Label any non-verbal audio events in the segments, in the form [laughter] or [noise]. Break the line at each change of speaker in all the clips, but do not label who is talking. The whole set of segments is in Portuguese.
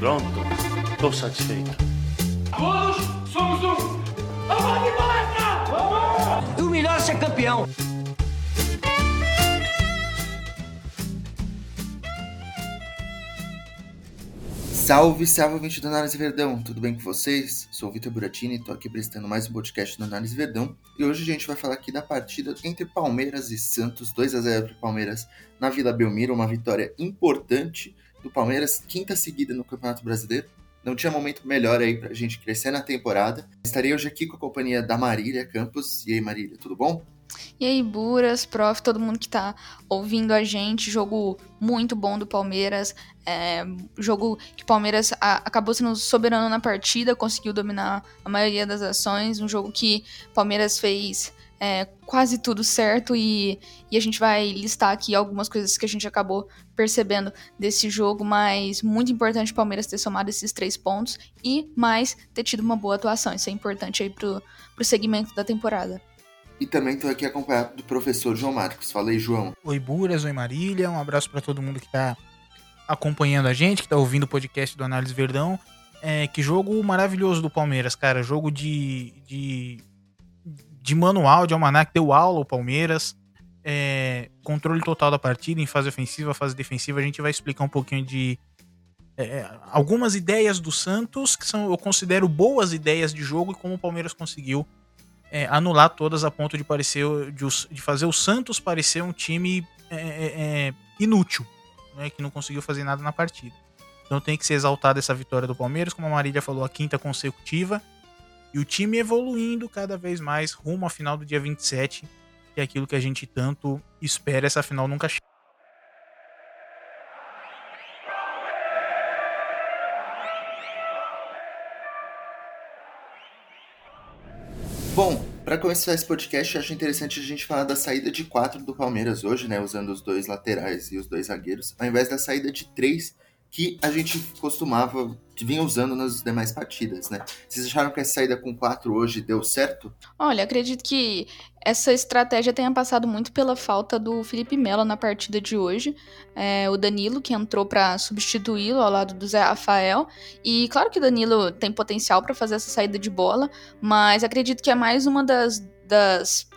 Pronto, estou satisfeito.
Todos somos um. Vamos de palestra! Vamos!
O melhor é ser campeão.
Salve, salve, ouvinte do Análise Verdão, tudo bem com vocês? Sou o Vitor Buratini, tô aqui prestando mais um podcast do Análise Verdão e hoje a gente vai falar aqui da partida entre Palmeiras e Santos, 2 a 0 para Palmeiras na Vila Belmiro, uma vitória importante do Palmeiras, quinta seguida no Campeonato Brasileiro. Não tinha momento melhor aí pra gente crescer na temporada. Estarei hoje aqui com a companhia da Marília Campos. E aí, Marília, tudo bom?
E aí, Buras, prof, todo mundo que tá ouvindo a gente, jogo muito bom do Palmeiras, é, jogo que o Palmeiras a, acabou sendo soberano na partida, conseguiu dominar a maioria das ações, um jogo que o Palmeiras fez é, quase tudo certo e, e a gente vai listar aqui algumas coisas que a gente acabou percebendo desse jogo, mas muito importante o Palmeiras ter somado esses três pontos e mais ter tido uma boa atuação, isso é importante aí pro, pro segmento da temporada.
E também estou aqui acompanhado do professor João Marcos. Falei, João.
Oi, Buras, oi, Marília. Um abraço para todo mundo que está acompanhando a gente, que está ouvindo o podcast do Análise Verdão. É, que jogo maravilhoso do Palmeiras, cara. Jogo de, de, de manual, de almanac. Deu aula o Palmeiras. É, controle total da partida em fase ofensiva, fase defensiva. A gente vai explicar um pouquinho de é, algumas ideias do Santos, que são, eu considero boas ideias de jogo e como o Palmeiras conseguiu é, anular todas a ponto de parecer de, de, fazer o Santos parecer um time é, é, é, inútil, né, que não conseguiu fazer nada na partida. Então tem que ser exaltada essa vitória do Palmeiras, como a Marília falou, a quinta consecutiva. E o time evoluindo cada vez mais rumo à final do dia 27, que é aquilo que a gente tanto espera. Essa final nunca chega.
Bom, para começar esse podcast, acho interessante a gente falar da saída de quatro do Palmeiras hoje, né? Usando os dois laterais e os dois zagueiros, ao invés da saída de três que a gente costumava, que vinha usando nas demais partidas, né? Vocês acharam que essa saída com quatro hoje deu certo?
Olha, acredito que essa estratégia tenha passado muito pela falta do Felipe Melo na partida de hoje. É, o Danilo, que entrou para substituí-lo ao lado do Zé Rafael. E claro que o Danilo tem potencial para fazer essa saída de bola, mas acredito que é mais uma das, das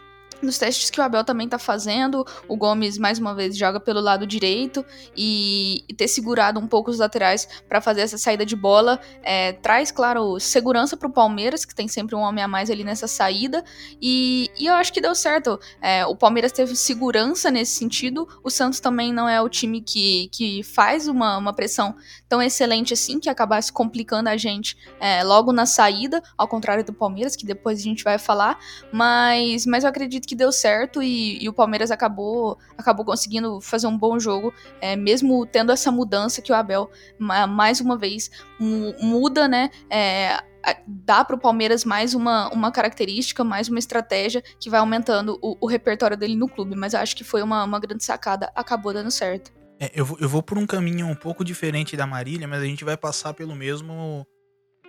nos testes que o Abel também tá fazendo, o Gomes mais uma vez joga pelo lado direito e, ter segurado um pouco os laterais para fazer essa saída de bola é, traz, claro, segurança para o Palmeiras, que tem sempre um homem a mais ali nessa saída, e, e eu acho que deu certo. É, o Palmeiras teve segurança nesse sentido, o Santos também não é o time que, que faz uma, uma pressão tão excelente assim, que acabasse complicando a gente é, logo na saída, ao contrário do Palmeiras, que depois a gente vai falar, mas, mas eu acredito que deu certo e, e, o Palmeiras acabou, acabou conseguindo fazer um bom jogo, é, mesmo tendo essa mudança que o Abel, mais uma vez, muda, né? É, dá para o Palmeiras mais uma, uma característica, mais uma estratégia que vai aumentando o, o repertório dele no clube. Mas acho que foi uma, uma grande sacada, acabou dando certo.
É, eu, vou, eu vou por um caminho um pouco diferente da Marília, mas a gente vai passar pelo mesmo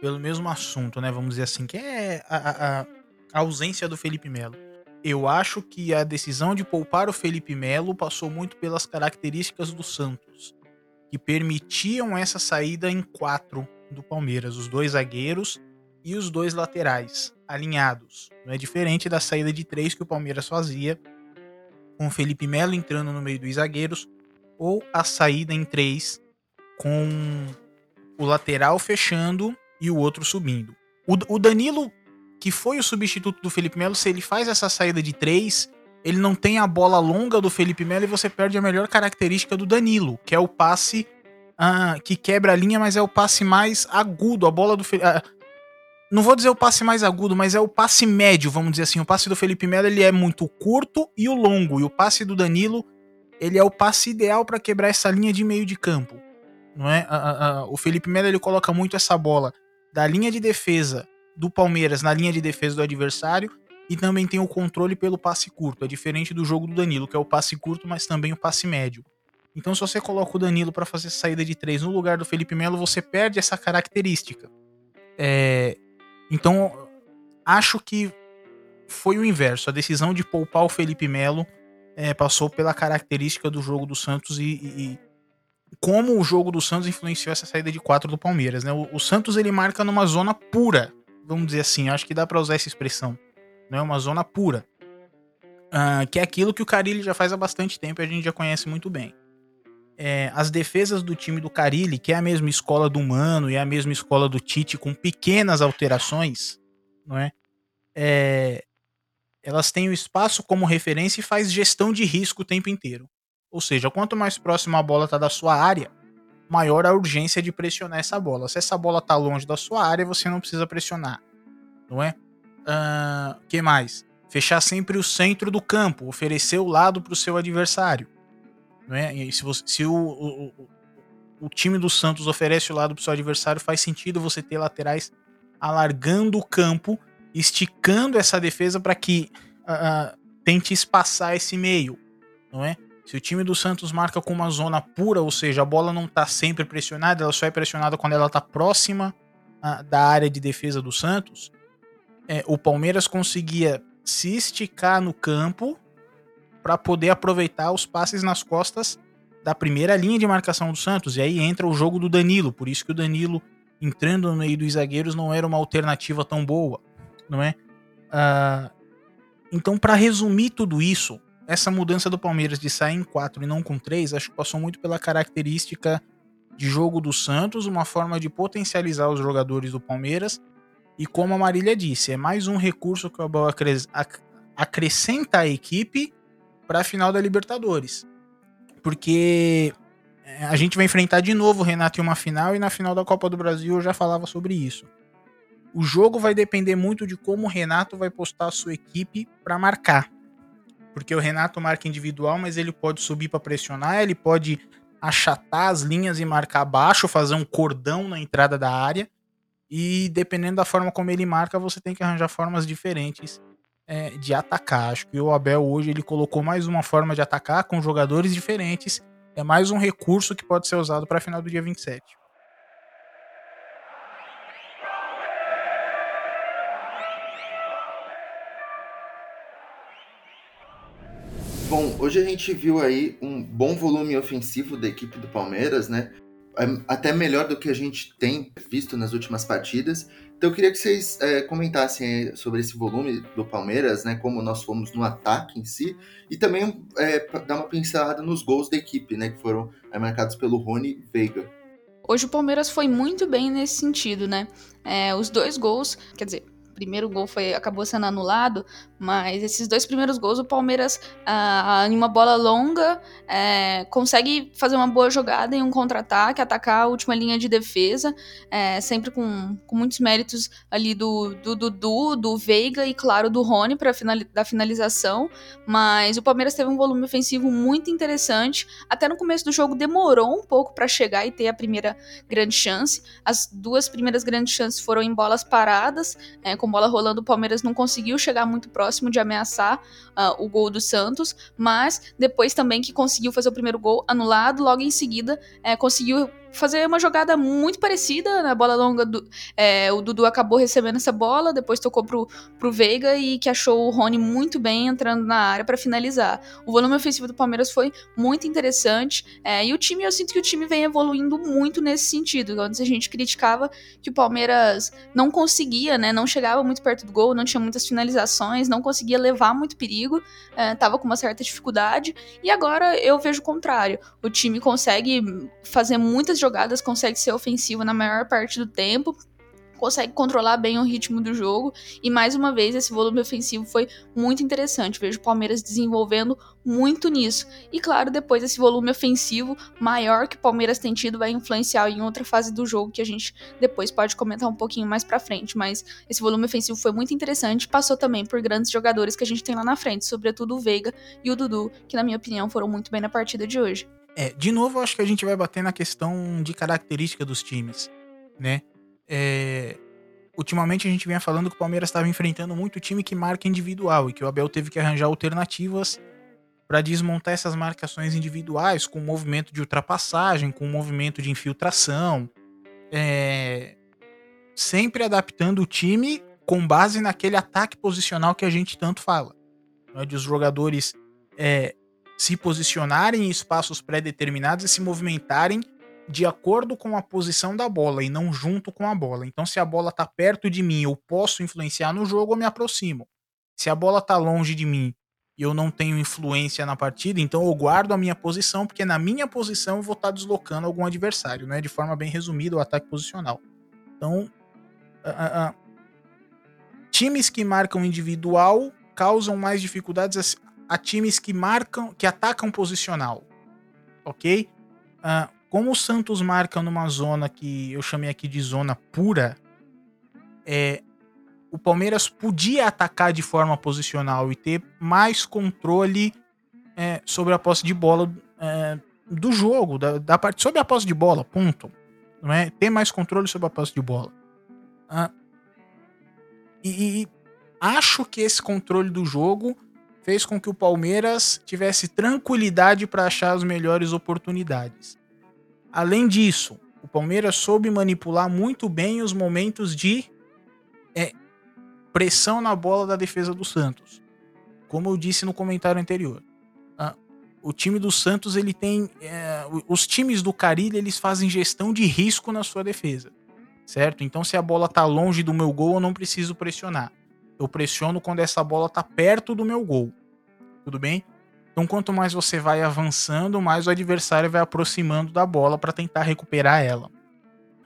pelo mesmo assunto, né? Vamos dizer assim, que é a, a, a ausência do Felipe Melo. Eu acho que a decisão de poupar o Felipe Melo passou muito pelas características do Santos, que permitiam essa saída em quatro do Palmeiras, os dois zagueiros e os dois laterais alinhados. Não é diferente da saída de três que o Palmeiras fazia, com o Felipe Melo entrando no meio dos zagueiros, ou a saída em três com o lateral fechando e o outro subindo. O, Danilo que foi o substituto do Felipe Melo, se ele faz essa saída de três, ele não tem a bola longa do Felipe Melo e você perde a melhor característica do Danilo, que é o passe ah, que quebra a linha, mas é o passe mais agudo. A bola do. Ah, não vou dizer o passe mais agudo, mas é o passe médio, vamos dizer assim. O passe do Felipe Melo ele é muito curto e o longo, e o passe do Danilo ele é o passe ideal para quebrar essa linha de meio de campo. Não é? Ah, o Felipe Melo ele coloca muito essa bola da linha de defesa do Palmeiras na linha de defesa do adversário e também tem o controle pelo passe curto. É diferente do jogo do Danilo, que é o passe curto, mas também o passe médio. Então, se você coloca o Danilo para fazer saída de três no lugar do Felipe Melo, você perde essa característica. É... Então, acho que foi o inverso. A decisão de poupar o Felipe Melo é, passou pela característica do jogo do Santos e, e, como o jogo do Santos influenciou essa saída de quatro do Palmeiras, né? O, o Santos ele marca numa zona pura, vamos dizer assim, acho que dá para usar essa expressão, não é uma zona pura, uh, que é aquilo que o Carilli já faz há bastante tempo e a gente já conhece muito bem. É, as defesas do time do Carilli, que é a mesma escola do Mano e é a mesma escola do Tite, com pequenas alterações, não é? é elas têm o espaço como referência e faz gestão de risco o tempo inteiro. Ou seja, quanto mais próximo a bola está da sua área, maior a urgência de pressionar essa bola. Se essa bola está longe da sua área, você não precisa pressionar, não é? Uh, que mais? Fechar sempre o centro do campo, oferecer o lado para o seu adversário. Não é? E se, você, se o, o, o, o time do Santos oferece o lado para o seu adversário, faz sentido você ter laterais alargando o campo, esticando essa defesa para que uh, tente espaçar esse meio, não é? Se o time do Santos marca com uma zona pura, ou seja, a bola não está sempre pressionada, ela só é pressionada quando ela está próxima a, da área de defesa do Santos, é, o Palmeiras conseguia se esticar no campo para poder aproveitar os passes nas costas da primeira linha de marcação do Santos. E aí entra o jogo do Danilo, por isso que o Danilo entrando no meio dos zagueiros não era uma alternativa tão boa, não é? Uh, então, para resumir tudo isso, essa mudança do Palmeiras de sair em 4 e não com 3, acho que passou muito pela característica de jogo do Santos, uma forma de potencializar os jogadores do Palmeiras. E como a Marília disse, é mais um recurso que o Abel acrescenta à equipe para a final da Libertadores. Porque é, a gente vai enfrentar de novo o Renato em uma final e na final da Copa do Brasil eu já falava sobre isso. O jogo vai depender muito de como o Renato vai postar a sua equipe para marcar porque o Renato marca individual, mas ele pode subir para pressionar, ele pode achatar as linhas e marcar baixo, fazer um cordão na entrada da área. E dependendo da forma como ele marca, você tem que arranjar formas diferentes é, de atacar. Acho que o Abel hoje ele colocou mais uma forma de atacar com jogadores diferentes. É mais um recurso que pode ser usado para a final do dia 27.
Bom, hoje a gente viu aí um bom volume ofensivo da equipe do Palmeiras, né? É até melhor do que a gente tem visto nas últimas partidas. Então eu queria que vocês é, comentassem sobre esse volume do Palmeiras, né? Como nós fomos no ataque em si, e também é, dar uma pincelada nos gols da equipe, né? Que foram é, marcados pelo Rony Veiga.
Hoje o Palmeiras foi muito bem nesse sentido, né? É, os dois gols, quer dizer, primeiro gol foi acabou sendo anulado, mas esses dois primeiros gols o Palmeiras, ah, em uma bola longa, é, consegue fazer uma boa jogada em um contra-ataque, atacar a última linha de defesa, é, sempre com, com muitos méritos ali do Dudu, do, do, Veiga e, claro, do Rony para final, da finalização. Mas o Palmeiras teve um volume ofensivo muito interessante. Até no começo do jogo demorou um pouco para chegar e ter a primeira grande chance. As duas primeiras grandes chances foram em bolas paradas. É, com bola rolando, o Palmeiras não conseguiu chegar muito próximo de ameaçar uh, o gol do Santos, mas depois também que conseguiu fazer o primeiro gol anulado, logo em seguida é, conseguiu fazer uma jogada muito parecida na bola longa. Do, é, o Dudu acabou recebendo essa bola, depois tocou pro, pro Veiga e que achou o Rony muito bem entrando na área para finalizar. O volume ofensivo do Palmeiras foi muito interessante é, e o time, eu sinto que o time vem evoluindo muito nesse sentido. Antes a gente criticava que o Palmeiras não conseguia, né, não chegava muito perto do gol, não tinha muitas finalizações, não conseguia levar muito perigo, é, tava com uma certa dificuldade e agora eu vejo o contrário. O time consegue fazer muitas jogadas, consegue ser ofensivo na maior parte do tempo, consegue controlar bem o ritmo do jogo e mais uma vez esse volume ofensivo foi muito interessante. Vejo o Palmeiras desenvolvendo muito nisso. E claro, depois esse volume ofensivo maior que o Palmeiras tem tido vai influenciar em outra fase do jogo que a gente depois pode comentar um pouquinho mais para frente, mas esse volume ofensivo foi muito interessante, passou também por grandes jogadores que a gente tem lá na frente, sobretudo o Veiga e o Dudu, que na minha opinião foram muito bem na partida de hoje.
É, de novo, acho que a gente vai bater na questão de característica dos times, né? É, ultimamente a gente vinha falando que o Palmeiras estava enfrentando muito time que marca individual e que o Abel teve que arranjar alternativas para desmontar essas marcações individuais com movimento de ultrapassagem, com movimento de infiltração, é, sempre adaptando o time com base naquele ataque posicional que a gente tanto fala, né, de os jogadores é, se posicionarem em espaços pré-determinados e se movimentarem de acordo com a posição da bola e não junto com a bola. Então, se a bola tá perto de mim, eu posso influenciar no jogo, eu me aproximo. Se a bola tá longe de mim e eu não tenho influência na partida, então eu guardo a minha posição, porque na minha posição eu vou estar tá deslocando algum adversário, né? De forma bem resumida, o ataque posicional. Então, uh, uh, times que marcam individual causam mais dificuldades a, times que marcam, que atacam posicional, ok? Uh, como o Santos marca numa zona que eu chamei aqui de zona pura, é, o Palmeiras podia atacar de forma posicional e ter mais controle é, sobre a posse de bola é, do jogo, da, da, parte sobre a posse de bola, ponto. Não é? Ter mais controle sobre a posse de bola. Ah, e, e acho que esse controle do jogo fez com que o Palmeiras tivesse tranquilidade para achar as melhores oportunidades. Além disso, o Palmeiras soube manipular muito bem os momentos de é, pressão na bola da defesa do Santos. Como eu disse no comentário anterior, ah, o time do Santos ele tem, é, os times do Carilho eles fazem gestão de risco na sua defesa, certo? Então se a bola tá longe do meu gol eu não preciso pressionar. Eu pressiono quando essa bola tá perto do meu gol, tudo bem? Então quanto mais você vai avançando, mais o adversário vai aproximando da bola para tentar recuperar ela.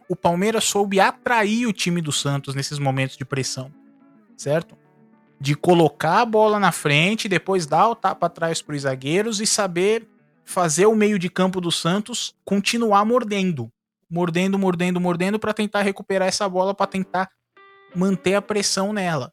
O Palmeiras soube atrair o time do Santos nesses momentos de pressão certo? De colocar a bola na frente, depois dar o tapa atrás para os zagueiros e saber fazer o meio de campo do Santos continuar mordendo. Mordendo, mordendo, mordendo para tentar recuperar essa bola, para tentar manter a pressão nela.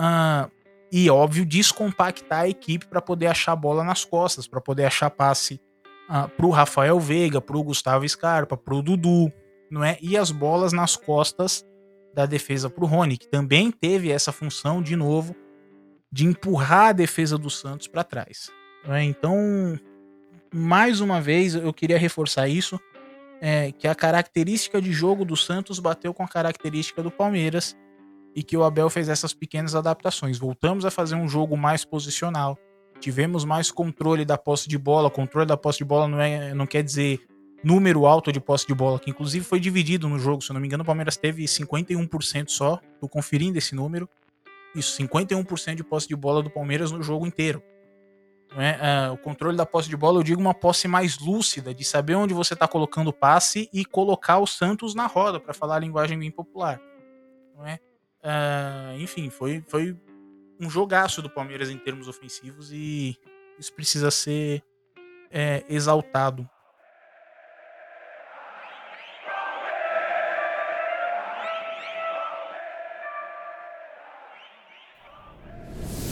Ah, e, óbvio, descompactar a equipe para poder achar bola nas costas, para poder achar passe ah, para o Rafael Veiga, para o Gustavo Scarpa, para o Dudu, não é? E as bolas nas costas da defesa para o Rony, que também teve essa função de novo de empurrar a defesa do Santos para trás. É, então, mais uma vez, eu queria reforçar isso, é, que a característica de jogo do Santos bateu com a característica do Palmeiras e que o Abel fez essas pequenas adaptações. Voltamos a fazer um jogo mais posicional, tivemos mais controle da posse de bola. Controle da posse de bola não, é, não quer dizer número alto de posse de bola, que inclusive foi dividido no jogo, se eu não me engano, o Palmeiras teve 51% só, tô conferindo esse número. Isso, 51% de posse de bola do Palmeiras no jogo inteiro. É? Uh, o controle da posse de bola, eu digo uma posse mais lúcida, de saber onde você está colocando o passe e colocar o Santos na roda, para falar a linguagem bem popular. Não é? Uh, enfim, foi, foi um jogaço do Palmeiras em termos ofensivos e isso precisa ser é, exaltado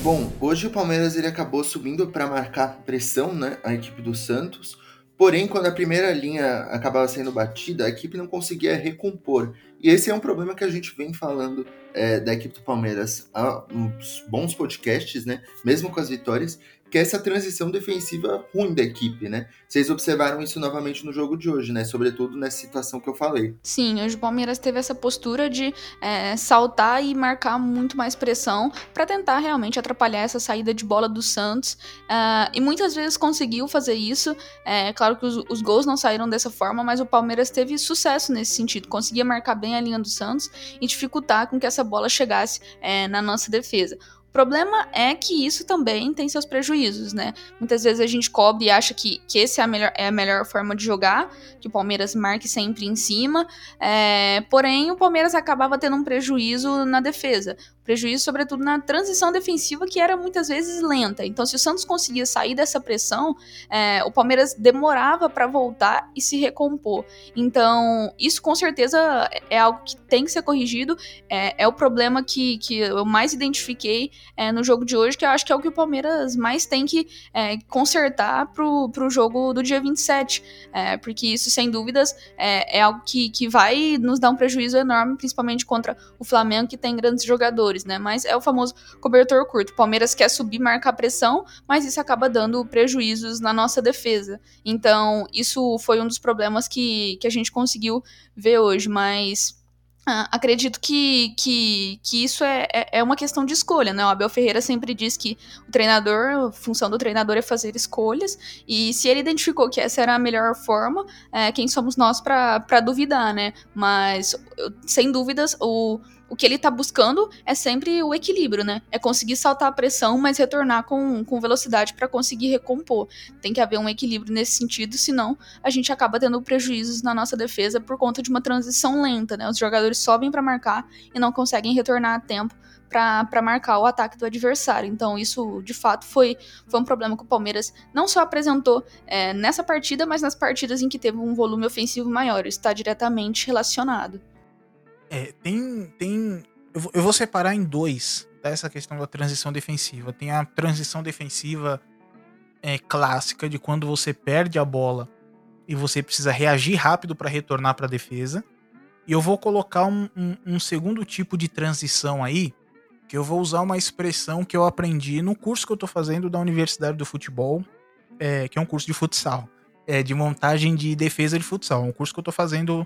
Bom, hoje o Palmeiras ele acabou subindo para marcar pressão, né, a equipe do Santos. Porém, quando a primeira linha acabava sendo batida, a equipe não conseguia recompor. E esse é um problema que a gente vem falando é, da equipe do Palmeiras há uns bons podcasts, né? Mesmo com as vitórias, que é essa transição defensiva ruim da equipe, né? Vocês observaram isso novamente no jogo de hoje, né? Sobretudo nessa situação que eu falei.
Sim, hoje o Palmeiras teve essa postura de é, saltar e marcar muito mais pressão para tentar realmente atrapalhar essa saída de bola do Santos. Uh, e muitas vezes conseguiu fazer isso. É claro que os, os, gols não saíram dessa forma, mas o Palmeiras teve sucesso nesse sentido. Conseguia marcar bem a linha do Santos e dificultar com que essa bola chegasse é, na nossa defesa problema é que isso também tem seus prejuízos, né? Muitas vezes a gente cobre e acha que, que esse é a, melhor, é a melhor forma de jogar, que o Palmeiras marque sempre em cima, é, porém o Palmeiras acabava tendo um prejuízo na defesa prejuízo, sobretudo na transição defensiva, que era muitas vezes lenta. Então, se o Santos conseguia sair dessa pressão, é, o Palmeiras demorava para voltar e se recompor. Então, isso com certeza é algo que tem que ser corrigido. É, é o problema que, que eu mais identifiquei é, no jogo de hoje, que eu acho que é o que o Palmeiras mais tem que é, consertar pro, pro jogo do dia 27. É, porque isso, sem dúvidas, é, é algo que, que vai nos dar um prejuízo enorme, principalmente contra o Flamengo, que tem grandes jogadores jogadores, né? Mas é o famoso cobertor curto. O Palmeiras quer subir, marcar pressão, mas isso acaba dando prejuízos na nossa defesa. Então, isso foi um dos problemas que, que a gente conseguiu ver hoje, mas ah, acredito que, que, que isso é, é, é uma questão de escolha, né? O Abel Ferreira sempre diz que o treinador, a função do treinador é fazer escolhas, e se ele identificou que essa era a melhor forma, é, quem somos nós para duvidar, né? Mas, sem dúvidas, o, o que ele tá buscando é sempre o equilíbrio, né? É conseguir saltar a pressão, mas retornar com, com velocidade para conseguir recompor. Tem que haver um equilíbrio nesse sentido, senão a gente acaba tendo prejuízos na nossa defesa por conta de uma transição lenta, né? Os jogadores sobem para marcar e não conseguem retornar a tempo para marcar o ataque do adversário. Então, isso de fato foi, foi um problema que o Palmeiras não só apresentou é, nessa partida, mas nas partidas em que teve um volume ofensivo maior. Isso está diretamente relacionado.
É, tem. tem eu, vou, eu vou separar em dois tá, essa questão da transição defensiva. Tem a transição defensiva é, clássica de quando você perde a bola e você precisa reagir rápido para retornar para a defesa. E eu vou colocar um, um, um, segundo tipo de transição aí, que eu vou usar uma expressão que eu aprendi no curso que eu estou fazendo da Universidade do Futebol, é, que é um curso de futsal, é, de montagem de defesa de futsal. É um curso que eu estou fazendo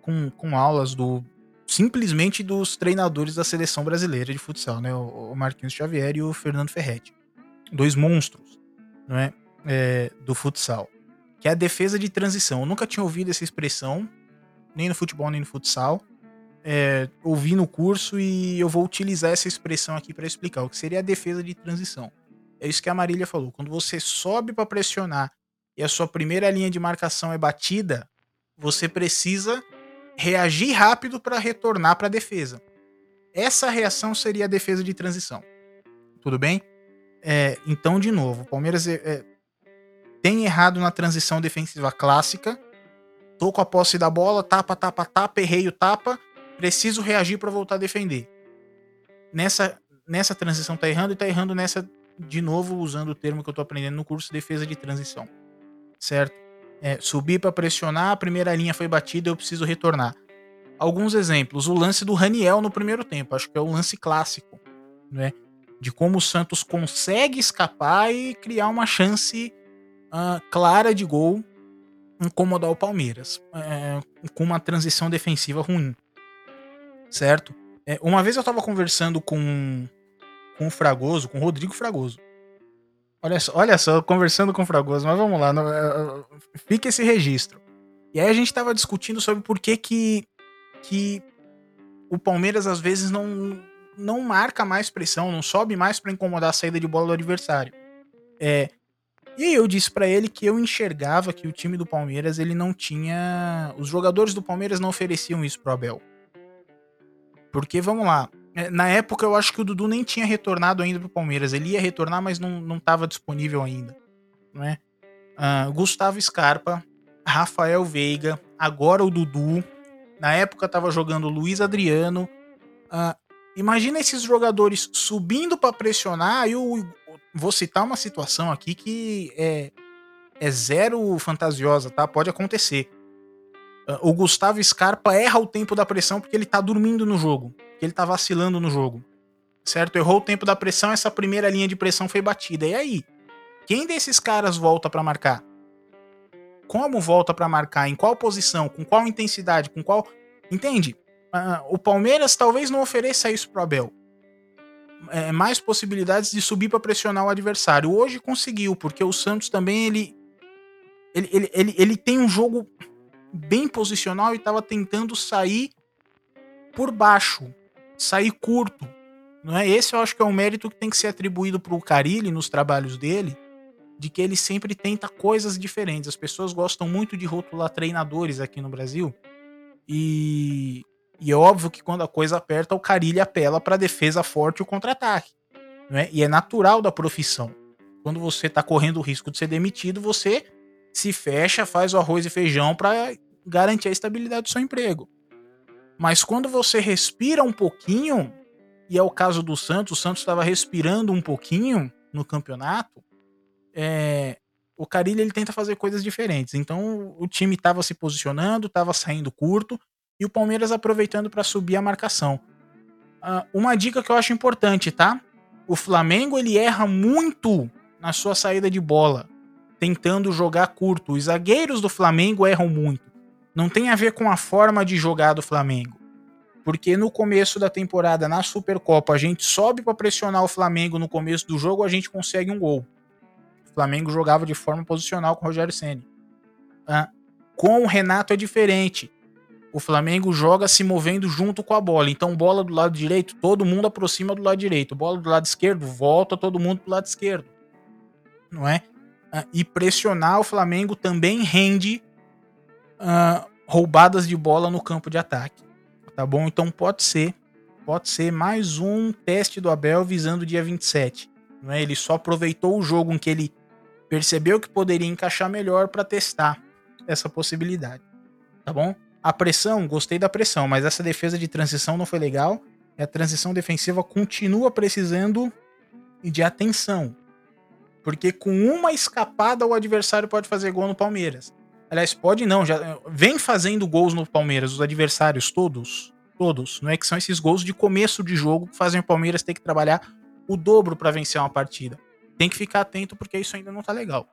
com, com aulas do simplesmente dos treinadores da seleção brasileira de futsal, né? O Marquinhos Xavier e o Fernando Ferretti. Dois monstros, não é? é do futsal. Que é a defesa de transição. Eu nunca tinha ouvido essa expressão, nem no futebol, nem no futsal. É, ouvi no curso e eu vou utilizar essa expressão aqui para explicar o que seria a defesa de transição. É isso que a Marília falou. Quando você sobe para pressionar e a sua primeira linha de marcação é batida, você precisa reagir rápido para retornar para a defesa. Essa reação seria a defesa de transição. Tudo bem? É, então, de novo, o Palmeiras é, é, tem errado na transição defensiva clássica. Tô com a posse da bola, tapa, tapa, tapa, errei o tapa, preciso reagir para voltar a defender. Nessa, nessa transição tá errando e tá errando nessa, de novo, usando o termo que eu tô aprendendo no curso, defesa de transição. Certo? É, subir para pressionar, a primeira linha foi batida, eu preciso retornar. Alguns exemplos. O lance do Raniel no primeiro tempo, acho que é o lance clássico, né? De como o Santos consegue escapar e criar uma chance uh, clara de gol, incomodar o Palmeiras, é, com uma transição defensiva ruim. Certo? É, uma vez eu estava conversando com, com o Fragoso, com o Rodrigo Fragoso. Olha só, olha só, conversando com o Fragoso, mas vamos lá, não, é, fica esse registro. E aí a gente estava discutindo sobre por que que, que o Palmeiras às vezes não, não marca mais pressão, não sobe mais para incomodar a saída de bola do adversário. É, e aí eu disse para ele que eu enxergava que o time do Palmeiras ele não tinha, os jogadores do Palmeiras não ofereciam isso pro Abel. Porque vamos lá, é, na época, eu acho que o Dudu nem tinha retornado ainda pro Palmeiras. Ele ia retornar, mas não, não tava disponível ainda. Não é? Uh, Gustavo Scarpa, Rafael Veiga, agora o Dudu. Na época tava jogando Luiz Adriano. Uh, imagina esses jogadores subindo para pressionar. Eu vou citar uma situação aqui que é, é zero fantasiosa, tá? Pode acontecer. Uh, o Gustavo Scarpa erra o tempo da pressão porque ele tá dormindo no jogo ele tá vacilando no jogo. Certo? Errou o tempo da pressão, essa primeira linha de pressão foi batida. E aí? Quem desses caras volta para marcar? Como volta para marcar? Em qual posição? Com qual intensidade? Com qual. Entende? Uh, o Palmeiras talvez não ofereça isso pro Abel. É, mais possibilidades de subir para pressionar o adversário. Hoje conseguiu, porque o Santos também ele, ele, ele, ele, ele tem um jogo bem posicional e estava tentando sair por baixo sair curto. Não é? Esse eu acho que é um mérito que tem que ser atribuído para o Carilli nos trabalhos dele, de que ele sempre tenta coisas diferentes. As pessoas gostam muito de rotular treinadores aqui no Brasil. E, e é óbvio que quando a coisa aperta, o Carilli apela para defesa forte e o contra-ataque. É? E é natural da profissão. Quando você está correndo o risco de ser demitido, você se fecha, faz o arroz e feijão para garantir a estabilidade do seu emprego. Mas quando você respira um pouquinho, e é o caso do Santos, o Santos estava respirando um pouquinho no campeonato, é, o Carilli ele tenta fazer coisas diferentes. Então o time estava se posicionando, estava saindo curto e o Palmeiras aproveitando para subir a marcação. Uh, uma dica que eu acho importante, tá? O Flamengo ele erra muito na sua saída de bola, tentando jogar curto. Os zagueiros do Flamengo erram muito não tem a ver com a forma de jogar do Flamengo. Porque no começo da temporada, na Supercopa, a gente sobe para pressionar o Flamengo no começo do jogo, a gente consegue um gol. O Flamengo jogava de forma posicional com o Rogério Ceni. Ah, com o Renato é diferente. O Flamengo joga se movendo junto com a bola. Então, bola do lado direito, todo mundo aproxima do lado direito. Bola do lado esquerdo, volta todo mundo pro lado esquerdo. Não é? Ah, e pressionar o Flamengo também rende uh, roubadas de bola no campo de ataque. Tá bom? Então pode ser. Pode ser mais um teste do Abel visando o dia 27. Não é? Ele só aproveitou o jogo em que ele percebeu que poderia encaixar melhor para testar essa possibilidade. Tá bom? A pressão, gostei da pressão, mas essa defesa de transição não foi legal. E a transição defensiva continua precisando de atenção. Porque com uma escapada o adversário pode fazer gol no Palmeiras. Aliás, pode não, já vem fazendo gols no Palmeiras, os adversários todos, todos. Não é que são esses gols de começo de jogo que fazem o Palmeiras ter que trabalhar o dobro para vencer uma partida. Tem que ficar atento porque isso ainda não tá legal.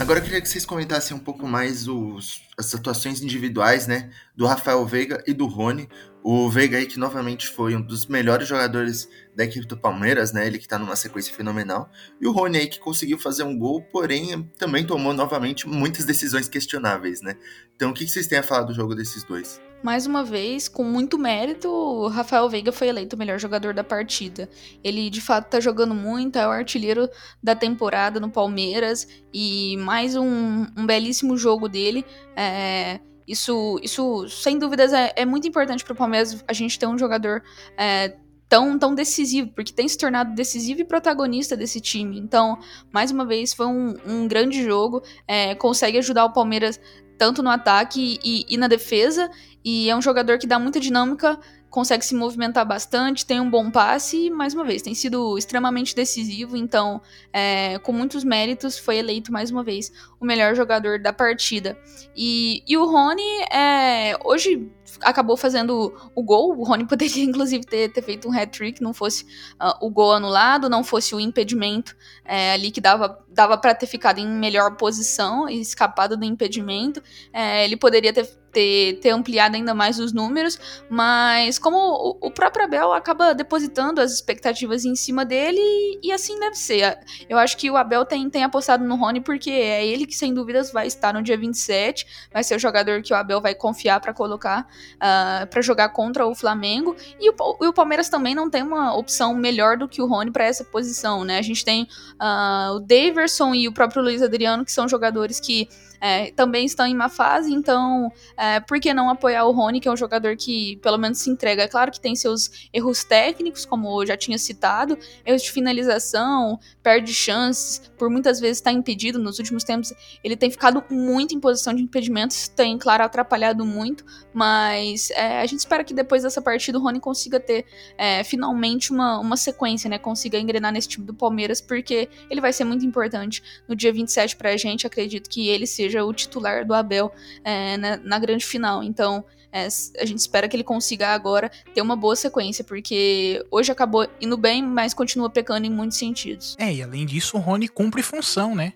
Agora eu queria que vocês comentassem um pouco mais os, as atuações individuais, né, do Rafael Veiga e do Rony. O Veiga aí que novamente foi um dos melhores jogadores da equipe do Palmeiras, né, ele que tá numa sequência fenomenal. E o Rony aí que conseguiu fazer um gol, porém também tomou novamente muitas decisões questionáveis, né. Então o que vocês têm a falar do jogo desses dois?
Mais uma vez, com muito mérito, o Rafael Veiga foi eleito o melhor jogador da partida. Ele de fato tá jogando muito, é o artilheiro da temporada no Palmeiras e mais um, um belíssimo jogo dele. É, isso, isso, sem dúvidas, é, é muito importante para o Palmeiras a gente ter um jogador é, tão, tão decisivo, porque tem se tornado decisivo e protagonista desse time. Então, mais uma vez, foi um, um grande jogo. É, consegue ajudar o Palmeiras tanto no ataque e, e na defesa. E é um jogador que dá muita dinâmica, consegue se movimentar bastante, tem um bom passe e, mais uma vez, tem sido extremamente decisivo. Então, é, com muitos méritos, foi eleito mais uma vez o melhor jogador da partida. E, e o Rony, é, hoje acabou fazendo o gol. O Rony [laughs] poderia, inclusive, ter, ter feito um hat-trick, não fosse uh, o gol anulado, não fosse o impedimento é, ali que dava, dava para ter ficado em melhor posição e escapado do impedimento. É, ele poderia ter ter, ter ampliado ainda mais os números, mas como o, o próprio Abel acaba depositando as expectativas em cima dele, e, assim deve ser. Eu acho que o Abel tem, tem apostado no Rony porque é ele que, sem dúvidas, vai estar no dia 27, vai ser o jogador que o Abel vai confiar para colocar, uh, ah, para jogar contra o Flamengo, e o, e o, Palmeiras também não tem uma opção melhor do que o Rony para essa posição, né? A gente tem uh, o Daverson e o próprio Luiz Adriano, que são jogadores que é, também estão em má fase, então é, por que não apoiar o Rony, que é um jogador que pelo menos se entrega? É claro que tem seus erros técnicos, como eu já tinha citado, erros de finalização, perde chances, por muitas vezes está impedido. Nos últimos tempos ele tem ficado muito em posição de impedimentos, tem, claro, atrapalhado muito, mas é, a gente espera que depois dessa partida o Rony consiga ter é, finalmente uma, uma sequência, né? Consiga engrenar nesse time do Palmeiras, porque ele vai ser muito importante no dia 27 pra gente. Acredito que ele seja seja o titular do Abel é, na, na, grande final. Então, é, a gente espera que ele consiga agora ter uma boa sequência, porque hoje acabou indo bem, mas continua pecando em muitos sentidos.
É, e além disso, o Rony cumpre função, né?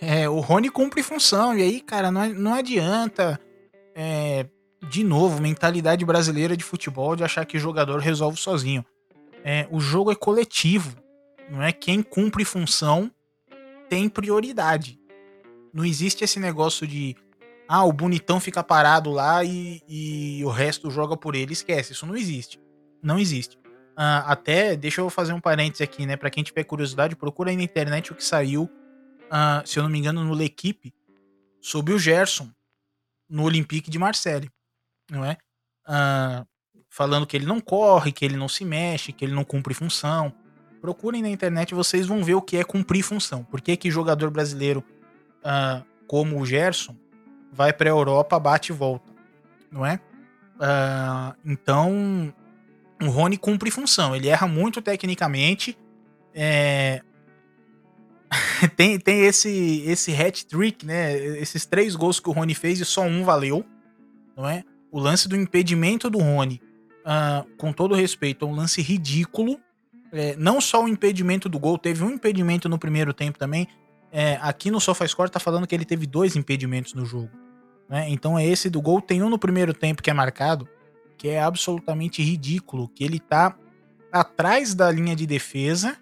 É, o Rony cumpre função, e aí, cara, não, não adianta. É, de novo, mentalidade brasileira de futebol de achar que jogador resolve sozinho. É, o jogo é coletivo, não é? Quem cumpre função tem prioridade. Não existe esse negócio de ah, o bonitão fica parado lá e, e o resto joga por ele. Esquece, isso não existe. Não existe. Uh, até, deixa eu fazer um parênteses aqui, né? Pra quem tiver curiosidade, procura aí na internet o que saiu, uh, se eu não me engano, no L'Equipe, sobre o Gerson no Olympique de Marseille, não é? Uh, falando que ele não corre, que ele não se mexe, que ele não cumpre função. Procurem na internet, vocês vão ver o que é cumprir função. Por que, que jogador brasileiro uh, como o Gerson, vai para a Europa, bate e volta, não é? Uh, então, o Rony cumpre função. Ele erra muito tecnicamente. É... [laughs] tem tem esse esse hat trick, né? Esses três gols que o Rony fez e só um valeu, não é? O lance do impedimento do Rony, uh, com todo respeito, é um lance ridículo, É, não só o impedimento do gol, teve um impedimento no primeiro tempo também. É, aqui no SofaScore tá falando que ele teve dois impedimentos no jogo. Né? Então é esse do gol. Tem um no primeiro tempo que é marcado, que é absolutamente ridículo, que ele tá atrás da linha de defesa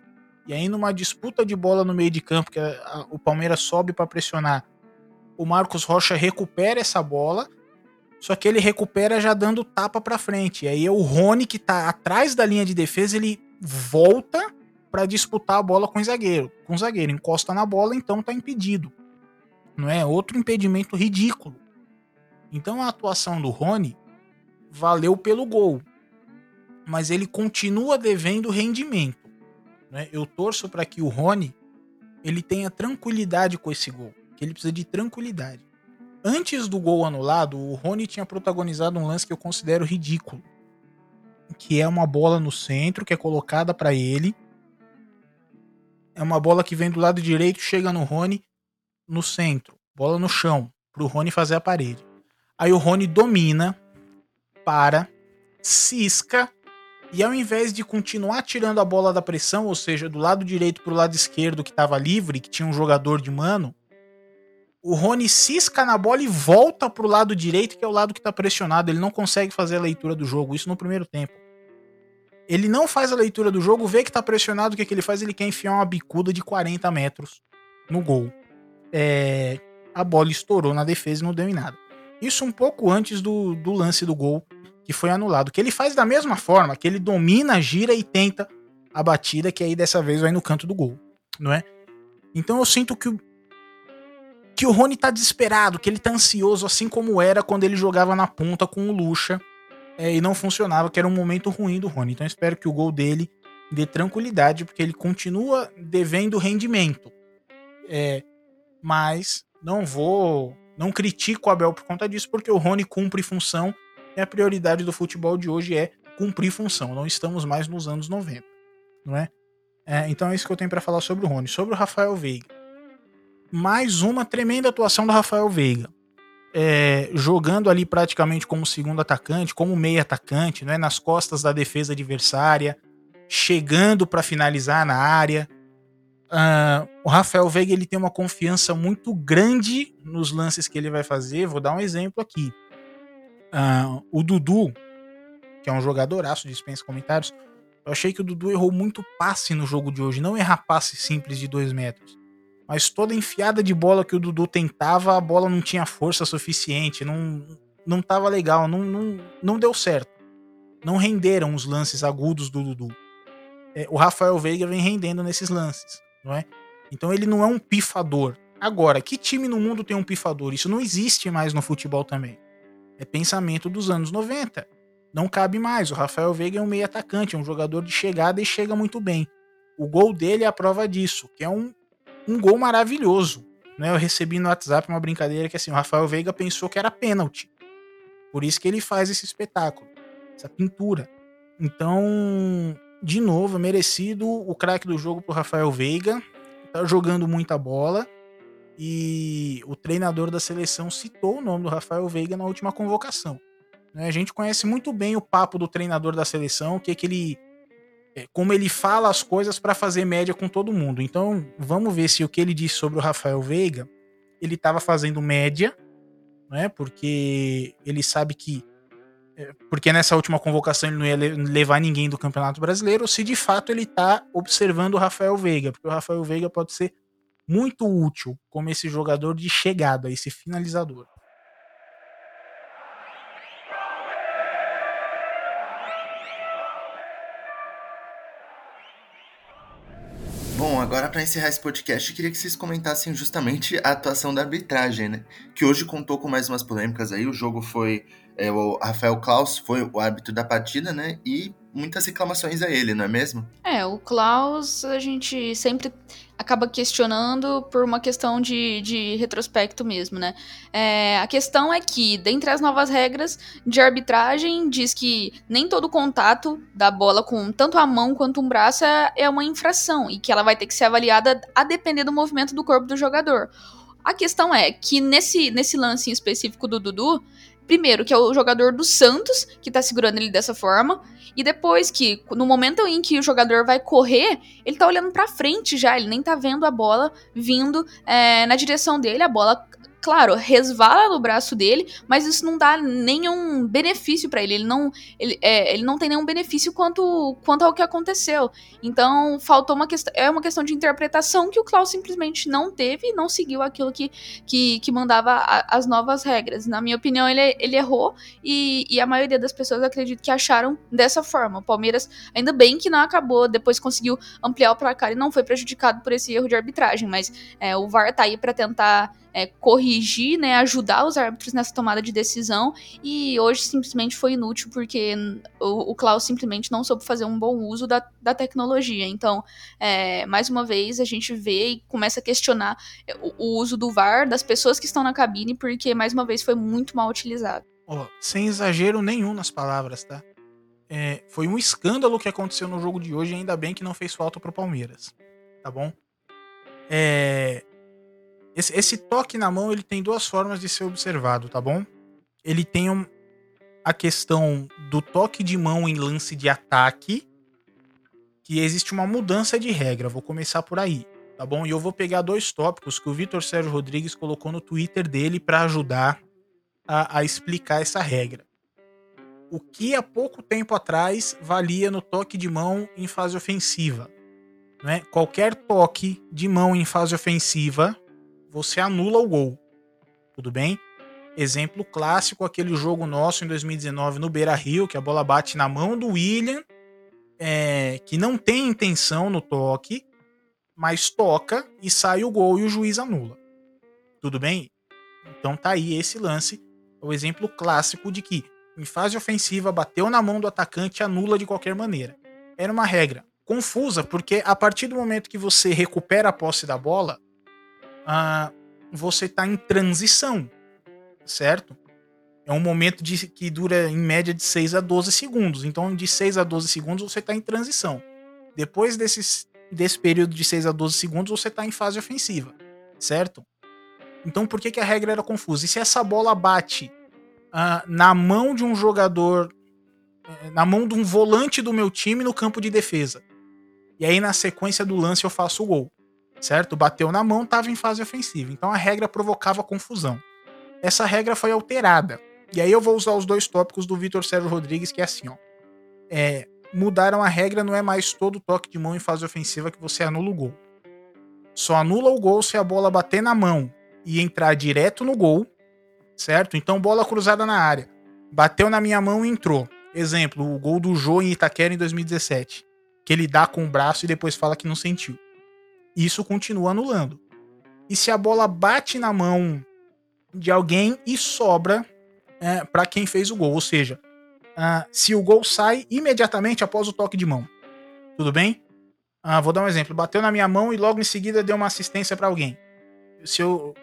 e aí numa disputa de bola no meio de campo que a, a, o Palmeiras sobe para pressionar, o Marcos Rocha recupera essa bola, só que ele recupera já dando tapa para frente. E aí é o Rony que tá atrás da linha de defesa, ele volta para disputar a bola com o zagueiro. Com o zagueiro encosta na bola, então tá impedido. Não é outro impedimento ridículo. Então a atuação do Rony valeu pelo gol, mas ele continua devendo rendimento. Né? Eu torço para que o Rony ele tenha tranquilidade com esse gol, que ele precisa de tranquilidade. Antes do gol anulado, o Rony tinha protagonizado um lance que eu considero ridículo, que é uma bola no centro que é colocada para ele. É uma bola que vem do lado direito, chega no Rony no centro, bola no chão, para o Rony fazer a parede. Aí o Rony domina, para, cisca e ao invés de continuar tirando a bola da pressão, ou seja, do lado direito para o lado esquerdo que estava livre, que tinha um jogador de mano, o Rony cisca na bola e volta para o lado direito, que é o lado que está pressionado. Ele não consegue fazer a leitura do jogo, isso no primeiro tempo. Ele não faz a leitura do jogo, vê que está pressionado, o que, é que ele faz? Ele quer enfiar uma bicuda de 40 metros no gol. É, a bola estourou na defesa e não deu em nada. Isso um pouco antes do, do lance do gol que foi anulado. Que ele faz da mesma forma, que ele domina, gira e tenta a batida, que aí dessa vez vai no canto do gol, não é? Então eu sinto que o, que o Rony tá desesperado, que ele tá ansioso, assim como era quando ele jogava na ponta com o Lucha é, e não funcionava, que era um momento ruim do Rony. Então espero que o gol dele dê tranquilidade, porque ele continua devendo rendimento. É, mas não vou. Não critico o Abel por conta disso, porque o Rony cumpre função e a prioridade do futebol de hoje é cumprir função. Não estamos mais nos anos 90, não é? é então é isso que eu tenho para falar sobre o Rony. Sobre o Rafael Veiga. Mais uma tremenda atuação do Rafael Veiga. É, jogando ali praticamente como segundo atacante, como meio atacante, é nas costas da defesa adversária, chegando para finalizar na área. Uh, o Rafael Veiga ele tem uma confiança muito grande nos lances que ele vai fazer. Vou dar um exemplo aqui. Uh, o Dudu, que é um jogadoraço, dispensa comentários. Eu achei que o Dudu errou muito passe no jogo de hoje. Não errar passe simples de dois metros. Mas toda enfiada de bola que o Dudu tentava, a bola não tinha força suficiente. Não, não tava legal. Não, não, não deu certo. Não renderam os lances agudos do Dudu. É, o Rafael Veiga vem rendendo nesses lances, não é? Então ele não é um pifador. Agora, que time no mundo tem um pifador? Isso não existe mais no futebol também. É pensamento dos anos 90. Não cabe mais. O Rafael Veiga é um meio atacante, é um jogador de chegada e chega muito bem. O gol dele é a prova disso, que é um, um gol maravilhoso. Né? Eu recebi no WhatsApp uma brincadeira que assim, o Rafael Veiga pensou que era pênalti. Por isso que ele faz esse espetáculo, essa pintura. Então, de novo, merecido o craque do jogo pro Rafael Veiga. Tá jogando muita bola. E o treinador da seleção citou o nome do Rafael Veiga na última convocação. Né? A gente conhece muito bem o papo do treinador da seleção, que é que ele como ele fala as coisas para fazer média com todo mundo. Então, vamos ver se o que ele disse sobre o Rafael Veiga, ele estava fazendo média, né? Porque ele sabe que é, porque nessa última convocação ele não ia levar ninguém do Campeonato Brasileiro, ou se de fato ele está observando o Rafael Veiga, porque o Rafael Veiga pode ser muito útil como esse jogador de chegada, esse finalizador.
Bom, agora para encerrar esse podcast, queria que vocês comentassem justamente a atuação da arbitragem, né? Que hoje contou com mais umas polêmicas aí. O jogo foi. É, o Rafael Klaus foi o árbitro da partida, né? E muitas reclamações a ele, não é mesmo?
É, o Klaus a gente sempre acaba questionando por uma questão de, de retrospecto mesmo, né? É, a questão é que, dentre as novas regras de arbitragem, diz que nem todo contato da bola com tanto a mão quanto um braço é, é uma infração e que ela vai ter que ser avaliada a depender do movimento do corpo do jogador. A questão é que nesse, nesse lance em específico do Dudu, primeiro, que é o jogador do Santos, que tá segurando ele dessa forma, e depois que, no momento em que o jogador vai correr, ele tá olhando pra frente já, ele nem tá vendo a bola vindo é, na direção dele, a bola claro, resvala no braço dele, mas isso não dá nenhum benefício para ele. Ele não, ele, é, ele não tem nenhum benefício quanto, quanto ao que aconteceu. Então, faltou uma questão. É uma questão de interpretação que o Klaus simplesmente não teve e não seguiu aquilo que, que, que mandava a, as novas regras. Na minha opinião, ele, ele errou e, e a maioria das pessoas acredito que acharam dessa forma. O Palmeiras, ainda bem que não acabou, depois conseguiu ampliar o placar e não foi prejudicado por esse erro de arbitragem, mas é, o VAR tá aí para tentar é, corrigir, né, ajudar os árbitros nessa tomada de decisão e hoje simplesmente foi inútil porque o, o Klaus simplesmente não soube fazer um bom uso da, da tecnologia. Então, é, mais uma vez, a gente vê e começa a questionar o, o, uso do VAR das pessoas que estão na cabine porque, mais uma vez, foi muito mal utilizado.
Oh, sem exagero nenhum nas palavras, tá? É, foi um escândalo que aconteceu no jogo de hoje, ainda bem que não fez falta pro Palmeiras, tá bom? É, esse, esse, toque na mão ele tem duas formas de ser observado, tá bom? Ele tem um, a questão do toque de mão em lance de ataque, que existe uma mudança de regra. Vou começar por aí, tá bom? E eu vou pegar dois tópicos que o Vitor Sérgio Rodrigues colocou no Twitter dele para ajudar a, a explicar essa regra. O que há pouco tempo atrás valia no toque de mão em fase ofensiva. Né? Qualquer toque de mão em fase ofensiva você anula o gol. Tudo bem? Exemplo clássico, aquele jogo nosso em 2019 no Beira Rio, que a bola bate na mão do William, é, que não tem intenção no toque, mas toca e sai o gol e o juiz anula. Tudo bem? Então tá aí esse lance, o exemplo clássico de que em fase ofensiva bateu na mão do atacante anula de qualquer maneira. Era uma regra confusa, porque a partir do momento que você recupera a posse da bola, ah, você está em transição, certo? É um momento de, que dura em média de 6 a 12 segundos. Então, de 6 a 12 segundos, você está em transição. Depois desses, desse período de 6 a 12 segundos, você está em fase ofensiva, certo? Então, por que, que a regra era confusa? E se essa bola bate ah, na mão de um jogador, eh, na mão de um volante do meu time no campo de defesa? E aí, na sequência do lance, eu faço o gol certo? Bateu na mão, estava em fase ofensiva. Então a regra provocava confusão. Essa regra foi alterada. E aí eu vou usar os dois tópicos do Vitor Sérgio Rodrigues, que é assim, ó. É, mudaram a regra, não é mais todo toque de mão em fase ofensiva que você anula o gol. Só anula o gol se a bola bater na mão e entrar direto no gol, certo? Então bola cruzada na área. Bateu na minha mão e entrou. Exemplo, o gol do Jô em Itaquera em 2017. Que ele dá com o braço e depois fala que não sentiu isso continua anulando. E se a bola bate na mão de alguém e sobra é, para quem fez o gol, ou seja, se o gol sai imediatamente após o toque de mão, tudo bem? Uh, vou dar um exemplo: bateu na minha mão e logo em seguida deu uma assistência para alguém. Se eu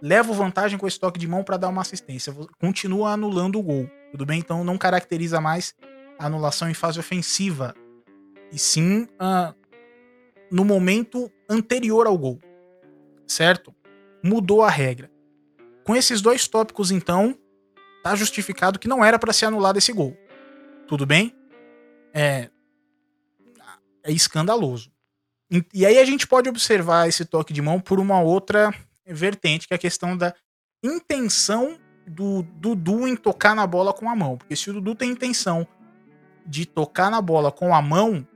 levo vantagem com esse toque de mão para dar uma assistência, continua anulando o gol, tudo bem? Então não caracteriza mais anulação em fase ofensiva, e sim uh, no momento anterior ao gol, certo? Mudou a regra. Com esses dois tópicos, então, tá justificado que não era para ser anulado esse gol. Tudo bem? É, é escandaloso. E aí a gente pode observar esse toque de mão por uma outra vertente, que é a questão da intenção do Dudu em tocar na bola com a mão. Porque se o Dudu tem intenção de tocar na bola com a mão,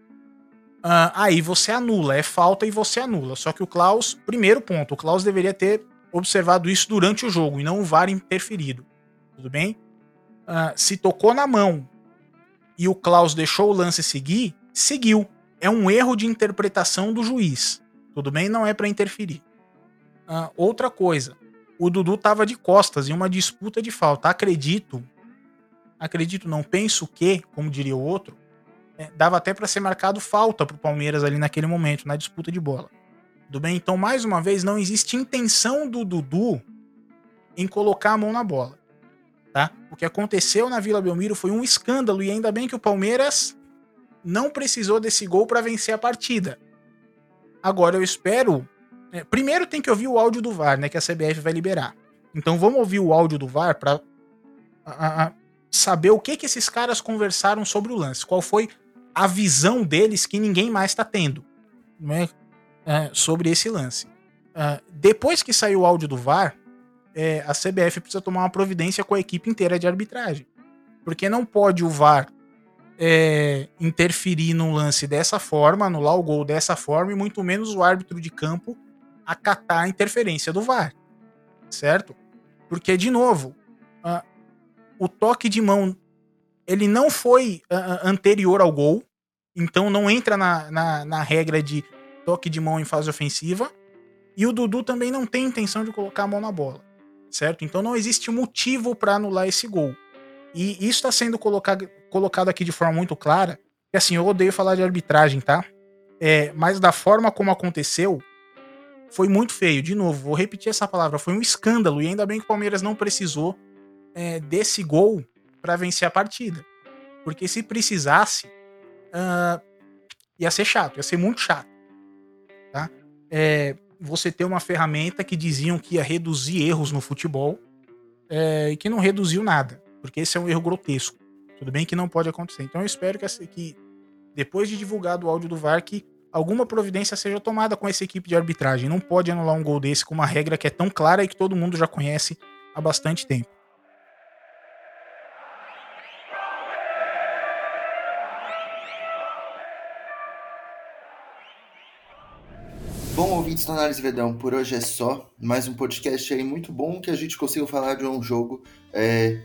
Uh, aí você anula, é falta e você anula. Só que o Klaus, primeiro ponto, o Klaus deveria ter observado isso durante o jogo e não o VAR interferido. Tudo bem? Uh, se tocou na mão e o Klaus deixou o lance seguir, seguiu. É um erro de interpretação do juiz. Tudo bem? Não é para interferir. Uh, outra coisa, o Dudu tava de costas em uma disputa de falta. Acredito, acredito, não penso que, como diria o outro, é, dava até para ser marcado falta pro Palmeiras ali naquele momento, na disputa de bola. Tudo bem? Então, mais uma vez, não existe intenção do Dudu em colocar a mão na bola. Tá? O que aconteceu na Vila Belmiro foi um escândalo e ainda bem que o Palmeiras não precisou desse gol para vencer a partida. Agora eu espero. É, primeiro tem que ouvir o áudio do VAR, né? Que a CBF vai liberar. Então vamos ouvir o áudio do VAR para saber o que, que esses caras conversaram sobre o lance, qual foi a visão deles que ninguém mais está tendo né, é, sobre esse lance. Uh, depois que saiu o áudio do VAR, é, a CBF precisa tomar uma providência com a equipe inteira de arbitragem. Porque não pode o VAR é, interferir no lance dessa forma, anular o gol dessa forma, e muito menos o árbitro de campo acatar a interferência do VAR. Certo? Porque, de novo, o toque de mão ele não foi uh, anterior ao gol, então não entra na, na, na, regra de toque de mão em fase ofensiva. E o Dudu também não tem intenção de colocar a mão na bola, certo? Então não existe motivo para anular esse gol. E isso está sendo colocado, colocado aqui de forma muito clara. E assim, eu odeio falar de arbitragem, tá? É, mas da forma como aconteceu, foi muito feio. De novo, vou repetir essa palavra. Foi um escândalo. E ainda bem que o Palmeiras não precisou é, desse gol para vencer a partida. Porque se precisasse, uh, ia ser chato, ia ser muito chato. Tá? É, você ter uma ferramenta que diziam que ia reduzir erros no futebol é, e que não reduziu nada, porque esse é um erro grotesco. Tudo bem que não pode acontecer. Então eu espero que, que depois de divulgado o áudio do VAR, que alguma providência seja tomada com essa equipe de arbitragem. Não pode anular um gol desse com uma regra que é tão clara e que todo mundo já conhece há bastante tempo.
Ouvintes do Análise Vedão, por hoje é só. Mais um podcast aí muito bom que a gente conseguiu falar de um jogo é,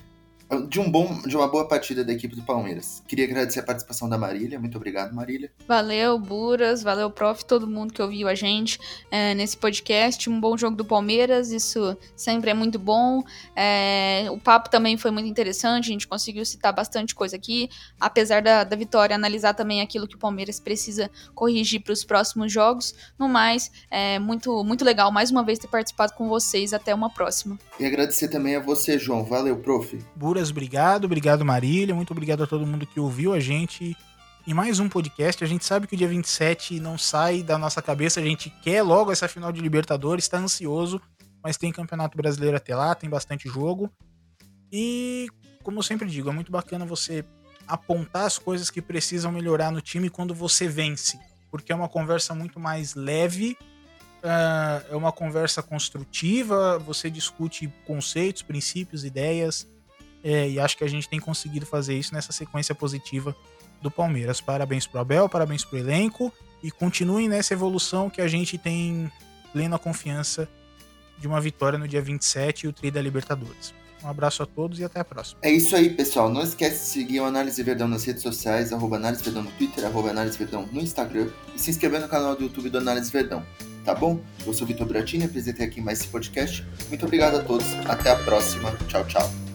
de um bom, de uma boa partida da equipe do Palmeiras. Queria agradecer a participação da Marília. Muito obrigado, Marília.
Valeu, Buras, valeu, prof, todo mundo que ouviu a gente é, nesse podcast. Um bom jogo do Palmeiras, isso sempre é muito bom. É, o papo também foi muito interessante, a gente conseguiu citar bastante coisa aqui. Apesar da, da vitória, analisar também aquilo que o Palmeiras precisa corrigir para os próximos jogos. No mais, é muito, muito legal mais uma vez ter participado com vocês. Até uma próxima.
E agradecer também a você, João. Valeu, prof.
Buras obrigado. Obrigado, Marília. Muito obrigado a todo mundo que ouviu a gente em mais um podcast. A gente sabe que o dia 27 não sai da nossa cabeça. A gente quer logo essa final de Libertadores, está ansioso, mas tem Campeonato Brasileiro até lá, tem bastante jogo. E, como eu sempre digo, é muito bacana você apontar as coisas que precisam melhorar no time quando você vence, porque é uma conversa muito mais leve. Uh, é uma conversa construtiva, você discute conceitos, princípios, ideias, é, e acho que a gente tem conseguido fazer isso nessa sequência positiva do Palmeiras. Parabéns pro Abel, parabéns pro elenco e continuem nessa evolução que a gente tem plena confiança de uma vitória no dia 27 e o Tri da Libertadores. Um abraço a todos e até a próxima.
É isso aí, pessoal. Não esquece de seguir o Análise Verdão nas redes sociais, arroba Análise Verdão no Twitter, arroba Análise Verdão no Instagram e se inscrever no canal do YouTube do Análise Verdão. Tá bom? Eu sou o Vitor Bratini, apresentei aqui mais esse podcast. Muito obrigado a todos. Até a próxima. Tchau, tchau.